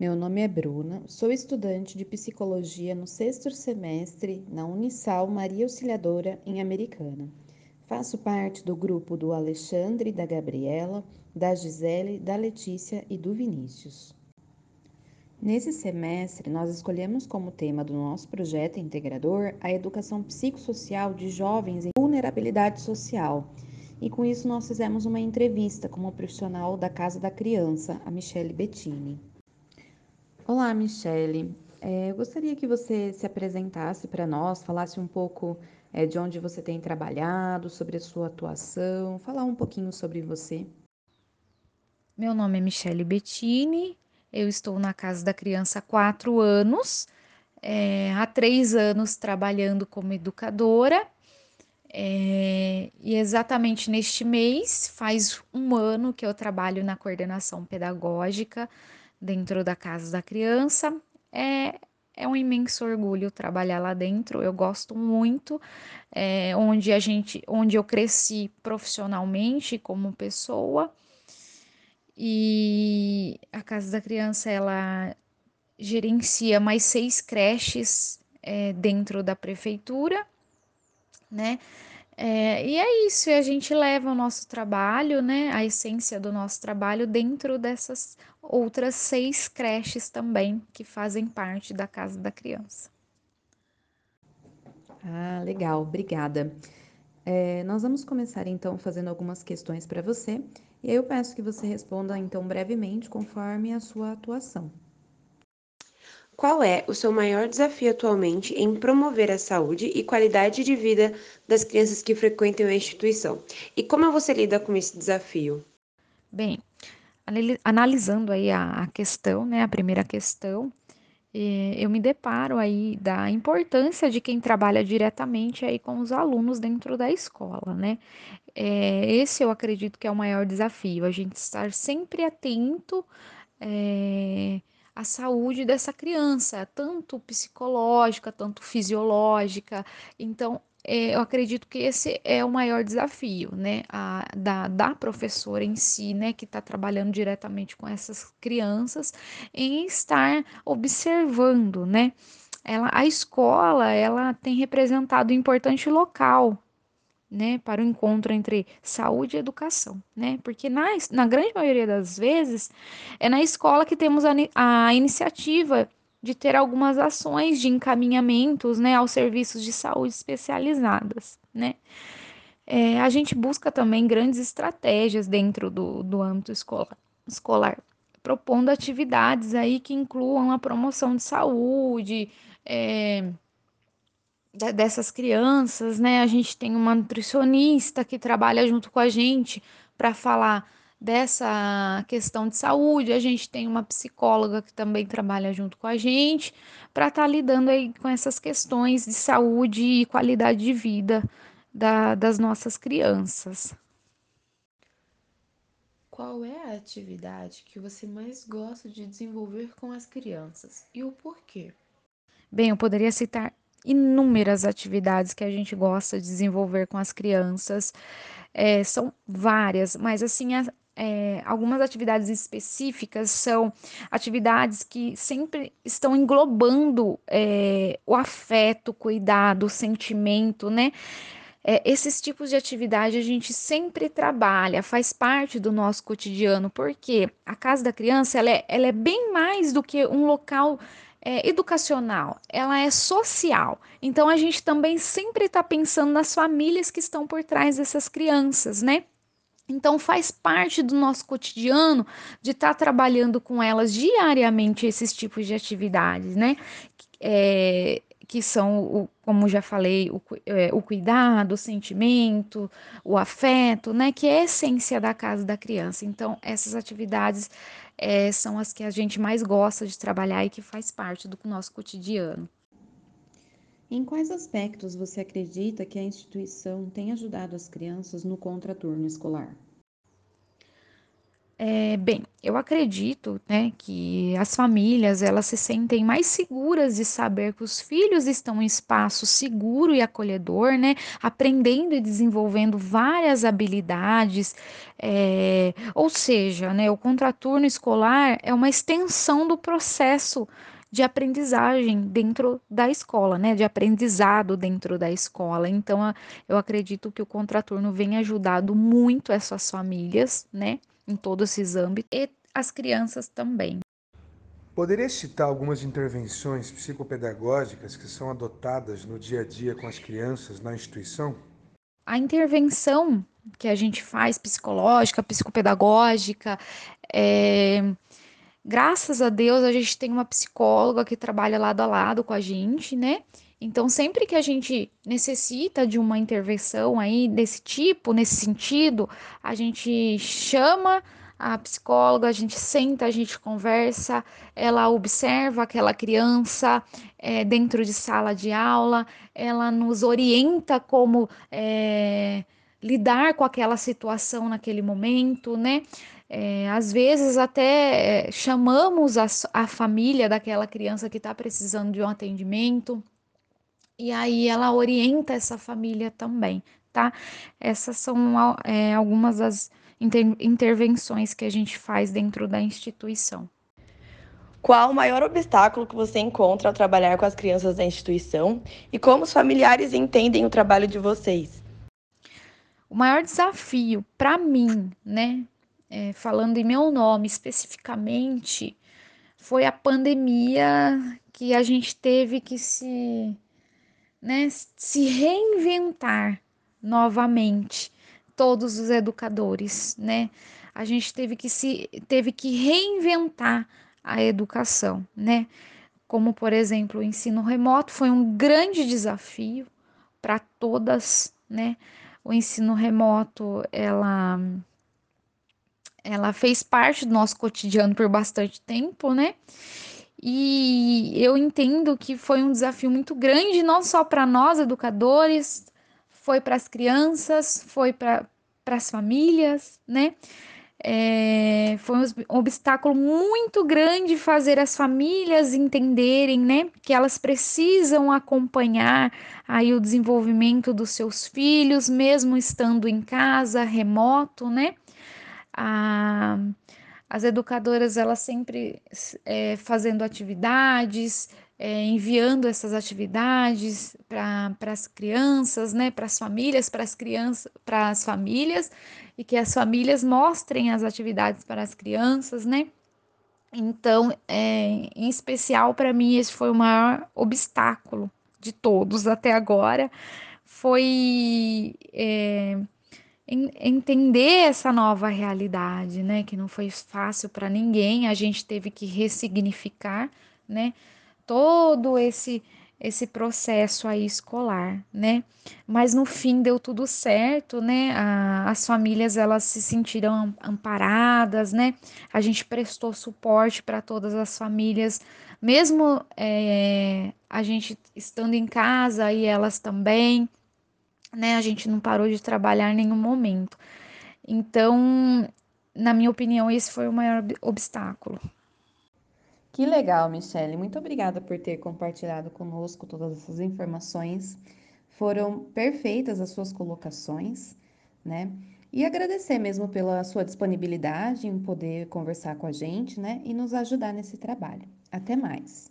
Meu nome é Bruna, sou estudante de psicologia no sexto semestre na Unisal Maria Auxiliadora, em Americana. Faço parte do grupo do Alexandre, da Gabriela, da Gisele, da Letícia e do Vinícius. Nesse semestre, nós escolhemos como tema do nosso projeto integrador a educação psicossocial de jovens em vulnerabilidade social. E com isso, nós fizemos uma entrevista com uma profissional da Casa da Criança, a Michele Bettini. Olá, Michele. É, eu gostaria que você se apresentasse para nós, falasse um pouco é, de onde você tem trabalhado, sobre a sua atuação, falar um pouquinho sobre você. Meu nome é Michele Bettini, eu estou na Casa da Criança há quatro anos, é, há três anos trabalhando como educadora, é, e exatamente neste mês faz um ano que eu trabalho na coordenação pedagógica dentro da Casa da Criança. É, é um imenso orgulho trabalhar lá dentro, eu gosto muito, é, onde a gente, onde eu cresci profissionalmente como pessoa e a Casa da Criança ela gerencia mais seis creches é, dentro da prefeitura, né? É, e é isso, e a gente leva o nosso trabalho, né, a essência do nosso trabalho dentro dessas outras seis creches também que fazem parte da Casa da Criança. Ah, legal, obrigada. É, nós vamos começar então fazendo algumas questões para você e aí eu peço que você responda então brevemente conforme a sua atuação. Qual é o seu maior desafio atualmente em promover a saúde e qualidade de vida das crianças que frequentam a instituição? E como você lida com esse desafio? Bem, analisando aí a, questão, né, a primeira questão, eu me deparo aí da importância de quem trabalha diretamente aí com os alunos dentro da escola, né? É, esse eu acredito que é o maior desafio, a gente estar sempre atento é, à saúde dessa criança, tanto psicológica, tanto fisiológica. Então, é, eu acredito que esse é o maior desafio, né, a, da, da professora em si, né, que está trabalhando diretamente com essas crianças, em estar observando, né, ela, a escola, ela tem representado um importante local né, para o encontro entre saúde e educação, né? Porque na, na grande maioria das vezes é na escola que temos a, a iniciativa de ter algumas ações de encaminhamentos, né, aos serviços de saúde especializadas, né? É, a gente busca também grandes estratégias dentro do, do âmbito escolar, escolar, propondo atividades aí que incluam a promoção de saúde, é, dessas crianças, né? A gente tem uma nutricionista que trabalha junto com a gente para falar dessa questão de saúde, a gente tem uma psicóloga que também trabalha junto com a gente para estar tá lidando aí com essas questões de saúde e qualidade de vida da, das nossas crianças. Qual é a atividade que você mais gosta de desenvolver com as crianças e o porquê? Bem, eu poderia citar inúmeras atividades que a gente gosta de desenvolver com as crianças. É, são várias, mas assim, é, algumas atividades específicas são atividades que sempre estão englobando é, o afeto, o cuidado, o sentimento, né? É, esses tipos de atividade a gente sempre trabalha, faz parte do nosso cotidiano, porque a casa da criança ela é, ela é bem mais do que um local é, educacional, ela é social. Então a gente também sempre está pensando nas famílias que estão por trás dessas crianças, né? Então faz parte do nosso cotidiano de estar tá trabalhando com elas diariamente esses tipos de atividades, né? É, que são, o, como já falei, o, é, o cuidado, o sentimento, o afeto, né? Que é a essência da casa da criança. Então, essas atividades é, são as que a gente mais gosta de trabalhar e que faz parte do nosso cotidiano. Em quais aspectos você acredita que a instituição tem ajudado as crianças no contraturno escolar? É, bem, eu acredito, né, que as famílias elas se sentem mais seguras de saber que os filhos estão em espaço seguro e acolhedor, né, aprendendo e desenvolvendo várias habilidades, é, ou seja, né, o contraturno escolar é uma extensão do processo de aprendizagem dentro da escola, né, de aprendizado dentro da escola. Então, eu acredito que o contraturno vem ajudado muito essas famílias, né, em todos esses âmbitos e as crianças também. Poderia citar algumas intervenções psicopedagógicas que são adotadas no dia a dia com as crianças na instituição? A intervenção que a gente faz psicológica, psicopedagógica, é... graças a Deus a gente tem uma psicóloga que trabalha lado a lado com a gente, né? Então, sempre que a gente necessita de uma intervenção aí desse tipo, nesse sentido, a gente chama a psicóloga, a gente senta, a gente conversa, ela observa aquela criança é, dentro de sala de aula, ela nos orienta como é, lidar com aquela situação naquele momento, né? É, às vezes até chamamos a, a família daquela criança que está precisando de um atendimento e aí ela orienta essa família também, tá? Essas são é, algumas das inter intervenções que a gente faz dentro da instituição. Qual o maior obstáculo que você encontra ao trabalhar com as crianças da instituição e como os familiares entendem o trabalho de vocês? O maior desafio para mim, né, é, falando em meu nome especificamente, foi a pandemia que a gente teve que se né, se reinventar novamente todos os educadores, né? A gente teve que se teve que reinventar a educação, né? Como por exemplo, o ensino remoto foi um grande desafio para todas, né? O ensino remoto, ela ela fez parte do nosso cotidiano por bastante tempo, né? E eu entendo que foi um desafio muito grande, não só para nós educadores, foi para as crianças, foi para as famílias, né? É, foi um obstáculo muito grande fazer as famílias entenderem, né, que elas precisam acompanhar aí o desenvolvimento dos seus filhos, mesmo estando em casa, remoto, né? Ah, as educadoras elas sempre é, fazendo atividades, é, enviando essas atividades para as crianças, né, para as famílias, para as crianças, para as famílias e que as famílias mostrem as atividades para as crianças, né? Então, é, em especial para mim esse foi o maior obstáculo de todos até agora, foi é, entender essa nova realidade, né? Que não foi fácil para ninguém, a gente teve que ressignificar, né? Todo esse esse processo aí escolar, né? Mas no fim deu tudo certo, né? A, as famílias elas se sentiram amparadas, né? A gente prestou suporte para todas as famílias, mesmo é, a gente estando em casa e elas também, né? A gente não parou de trabalhar em nenhum momento. Então, na minha opinião, esse foi o maior obstáculo. Que legal, Michele. Muito obrigada por ter compartilhado conosco todas essas informações. Foram perfeitas as suas colocações, né? E agradecer mesmo pela sua disponibilidade em poder conversar com a gente, né? E nos ajudar nesse trabalho. Até mais.